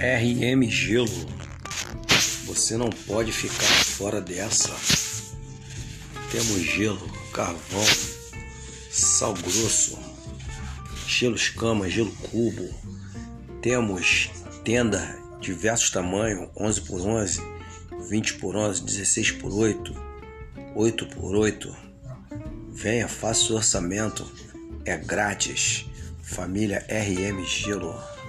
RM Gelo. Você não pode ficar fora dessa. Temos gelo, carvão, sal grosso, gelo escama, gelo cubo. Temos tenda diversos tamanhos, 11 por 11, 20 por 11, 16 por 8, 8 por 8. Venha, faça o orçamento, é grátis. Família RM Gelo.